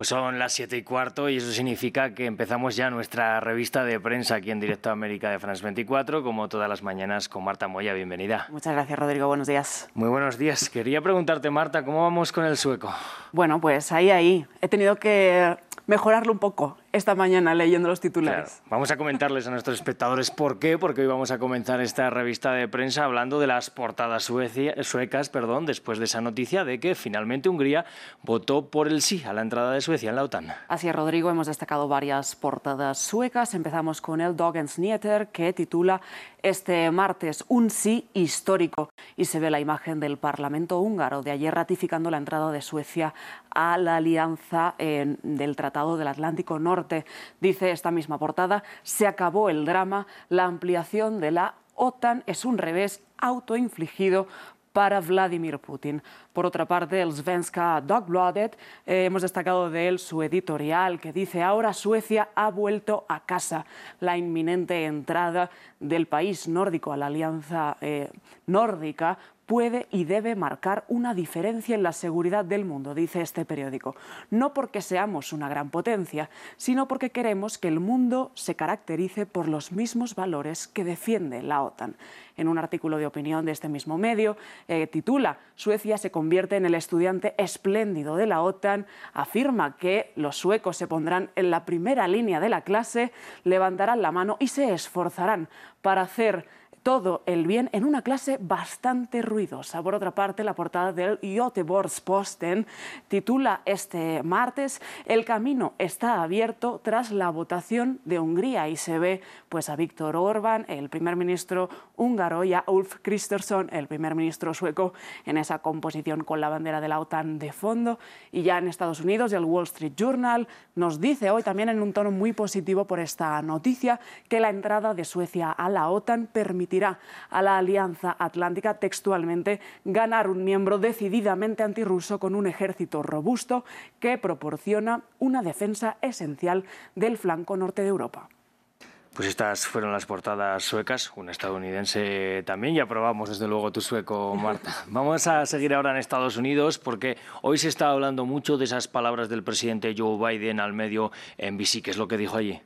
Pues son las siete y cuarto y eso significa que empezamos ya nuestra revista de prensa aquí en Directo a América de France 24, como todas las mañanas con Marta Moya. Bienvenida. Muchas gracias, Rodrigo. Buenos días. Muy buenos días. Quería preguntarte, Marta, ¿cómo vamos con el sueco? Bueno, pues ahí, ahí. He tenido que mejorarlo un poco esta mañana leyendo los titulares. Vamos a comentarles a nuestros espectadores por qué, porque hoy vamos a comenzar esta revista de prensa hablando de las portadas suecas, perdón, después de esa noticia de que finalmente Hungría votó por el sí a la entrada de Suecia en la OTAN. Así es, Rodrigo, hemos destacado varias portadas suecas. Empezamos con el Dagens Nyheter, que titula este martes un sí histórico y se ve la imagen del Parlamento húngaro de ayer ratificando la entrada de Suecia a la alianza del Tratado del Atlántico Norte. Dice esta misma portada, se acabó el drama, la ampliación de la OTAN es un revés autoinfligido para Vladimir Putin. Por otra parte, el Svenska Dagbladet, eh, hemos destacado de él su editorial que dice ahora Suecia ha vuelto a casa. La inminente entrada del país nórdico a la alianza eh, nórdica puede y debe marcar una diferencia en la seguridad del mundo, dice este periódico. No porque seamos una gran potencia, sino porque queremos que el mundo se caracterice por los mismos valores que defiende la OTAN. En un artículo de opinión de este mismo medio, eh, titula Suecia se convierte en el estudiante espléndido de la OTAN, afirma que los suecos se pondrán en la primera línea de la clase, levantarán la mano y se esforzarán para hacer todo el bien en una clase bastante ruidosa. Por otra parte, la portada del Posten titula este martes El camino está abierto tras la votación de Hungría y se ve pues a Víctor Orbán, el primer ministro húngaro, y a Ulf Kristersson, el primer ministro sueco, en esa composición con la bandera de la OTAN de fondo. Y ya en Estados Unidos, el Wall Street Journal nos dice hoy también en un tono muy positivo por esta noticia que la entrada de Suecia a la OTAN permite a la Alianza Atlántica textualmente ganar un miembro decididamente antirruso con un ejército robusto que proporciona una defensa esencial del flanco norte de Europa. Pues estas fueron las portadas suecas, un estadounidense también, y aprobamos desde luego tu sueco, Marta. Vamos a seguir ahora en Estados Unidos porque hoy se está hablando mucho de esas palabras del presidente Joe Biden al medio en BC, ¿qué es lo que dijo allí?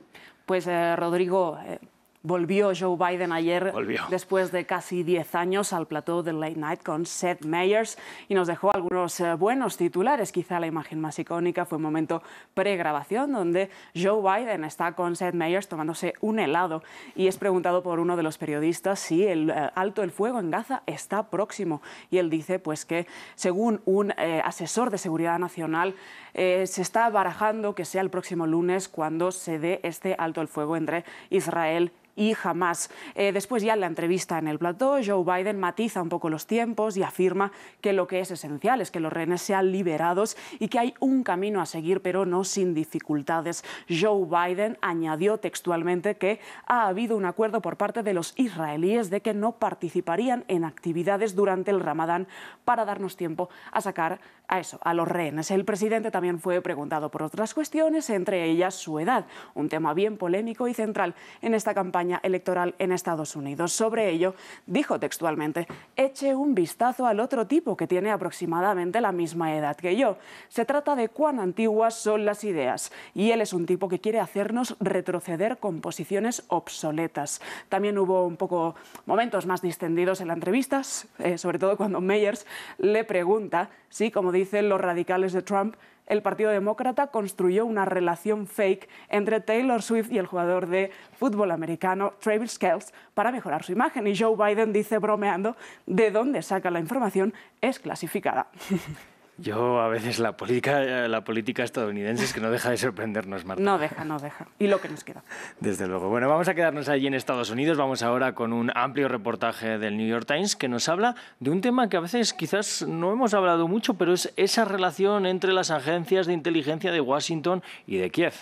Pues eh, Rodrigo, eh, Volvió Joe Biden ayer, después de casi 10 años, al plató de Late Night con Seth Meyers y nos dejó algunos eh, buenos titulares. Quizá la imagen más icónica fue un momento pregrabación donde Joe Biden está con Seth Meyers tomándose un helado y es preguntado por uno de los periodistas si el eh, alto el fuego en Gaza está próximo. Y él dice pues que, según un eh, asesor de seguridad nacional, se está barajando que sea el próximo lunes cuando se dé este alto el fuego entre Israel y jamás. Eh, después ya en la entrevista en el plató, Joe Biden matiza un poco los tiempos y afirma que lo que es esencial es que los rehenes sean liberados y que hay un camino a seguir, pero no sin dificultades. Joe Biden añadió textualmente que ha habido un acuerdo por parte de los israelíes de que no participarían en actividades durante el Ramadán para darnos tiempo a sacar a eso, a los rehenes. El presidente también fue preguntado por otras cuestiones, entre ellas su edad, un tema bien polémico y central en esta campaña electoral en Estados Unidos. Sobre ello, dijo textualmente, eche un vistazo al otro tipo que tiene aproximadamente la misma edad que yo. Se trata de cuán antiguas son las ideas y él es un tipo que quiere hacernos retroceder con posiciones obsoletas. También hubo un poco momentos más distendidos en las entrevistas, eh, sobre todo cuando Meyers le pregunta si, como dicen los radicales de Trump, el Partido Demócrata construyó una relación fake entre Taylor Swift y el jugador de fútbol americano Travis Kelce para mejorar su imagen. Y Joe Biden dice bromeando, de dónde saca la información es clasificada. Yo a veces la política, la política estadounidense es que no deja de sorprendernos, Marta. No deja, no deja. Y lo que nos queda. Desde luego. Bueno, vamos a quedarnos allí en Estados Unidos. Vamos ahora con un amplio reportaje del New York Times que nos habla de un tema que a veces quizás no hemos hablado mucho, pero es esa relación entre las agencias de inteligencia de Washington y de Kiev.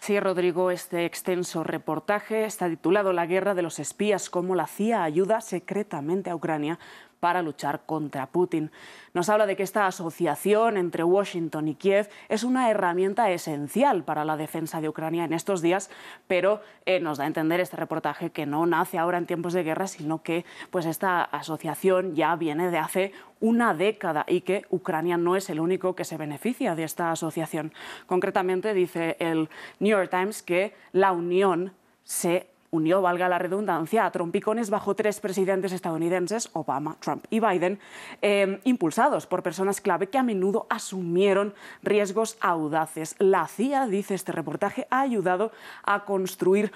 Sí, Rodrigo, este extenso reportaje está titulado La guerra de los espías, cómo la CIA ayuda secretamente a Ucrania para luchar contra Putin. Nos habla de que esta asociación entre Washington y Kiev es una herramienta esencial para la defensa de Ucrania en estos días, pero eh, nos da a entender este reportaje que no nace ahora en tiempos de guerra, sino que pues esta asociación ya viene de hace una década y que Ucrania no es el único que se beneficia de esta asociación. Concretamente dice el New York Times que la Unión se unió, valga la redundancia, a trompicones bajo tres presidentes estadounidenses, Obama, Trump y Biden, eh, impulsados por personas clave que a menudo asumieron riesgos audaces. La CIA, dice este reportaje, ha ayudado a construir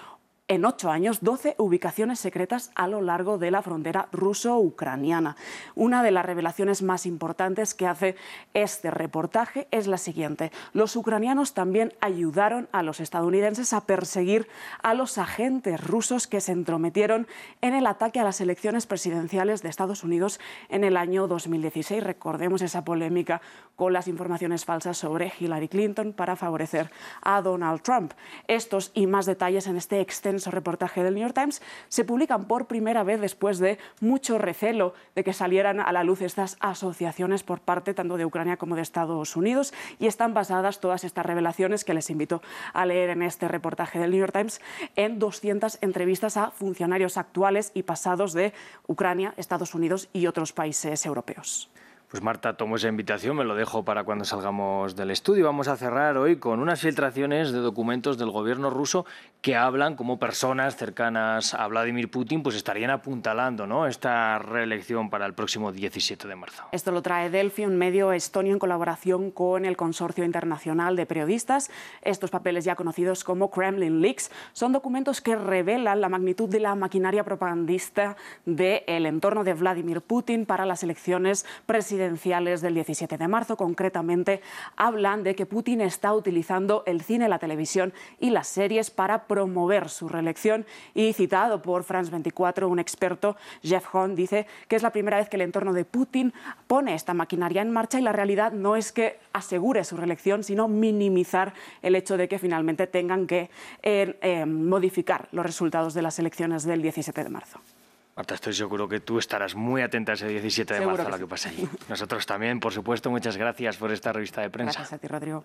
en ocho años 12 ubicaciones secretas a lo largo de la frontera ruso-ucraniana. Una de las revelaciones más importantes que hace este reportaje es la siguiente. Los ucranianos también ayudaron a los estadounidenses a perseguir a los agentes rusos que se entrometieron en el ataque a las elecciones presidenciales de Estados Unidos en el año 2016. Recordemos esa polémica con las informaciones falsas sobre Hillary Clinton para favorecer a Donald Trump. Estos y más detalles en este extenso reportaje del New York Times se publican por primera vez después de mucho recelo de que salieran a la luz estas asociaciones por parte tanto de Ucrania como de Estados Unidos y están basadas todas estas revelaciones que les invito a leer en este reportaje del New York Times en 200 entrevistas a funcionarios actuales y pasados de Ucrania, Estados Unidos y otros países europeos. Pues Marta, tomo esa invitación, me lo dejo para cuando salgamos del estudio. Vamos a cerrar hoy con unas filtraciones de documentos del gobierno ruso que hablan como personas cercanas a Vladimir Putin pues estarían apuntalando ¿no? esta reelección para el próximo 17 de marzo. Esto lo trae Delphi, un medio estonio en colaboración con el Consorcio Internacional de Periodistas. Estos papeles ya conocidos como Kremlin Leaks son documentos que revelan la magnitud de la maquinaria propagandista del entorno de Vladimir Putin para las elecciones presidenciales presidenciales del 17 de marzo. Concretamente, hablan de que Putin está utilizando el cine, la televisión y las series para promover su reelección. Y citado por France 24, un experto, Jeff Hahn, dice que es la primera vez que el entorno de Putin pone esta maquinaria en marcha y la realidad no es que asegure su reelección, sino minimizar el hecho de que finalmente tengan que eh, eh, modificar los resultados de las elecciones del 17 de marzo. Marta, estoy seguro que tú estarás muy atenta ese 17 de marzo a lo que pase allí. Nosotros también, por supuesto. Muchas gracias por esta revista de prensa. Gracias a ti, Rodrigo.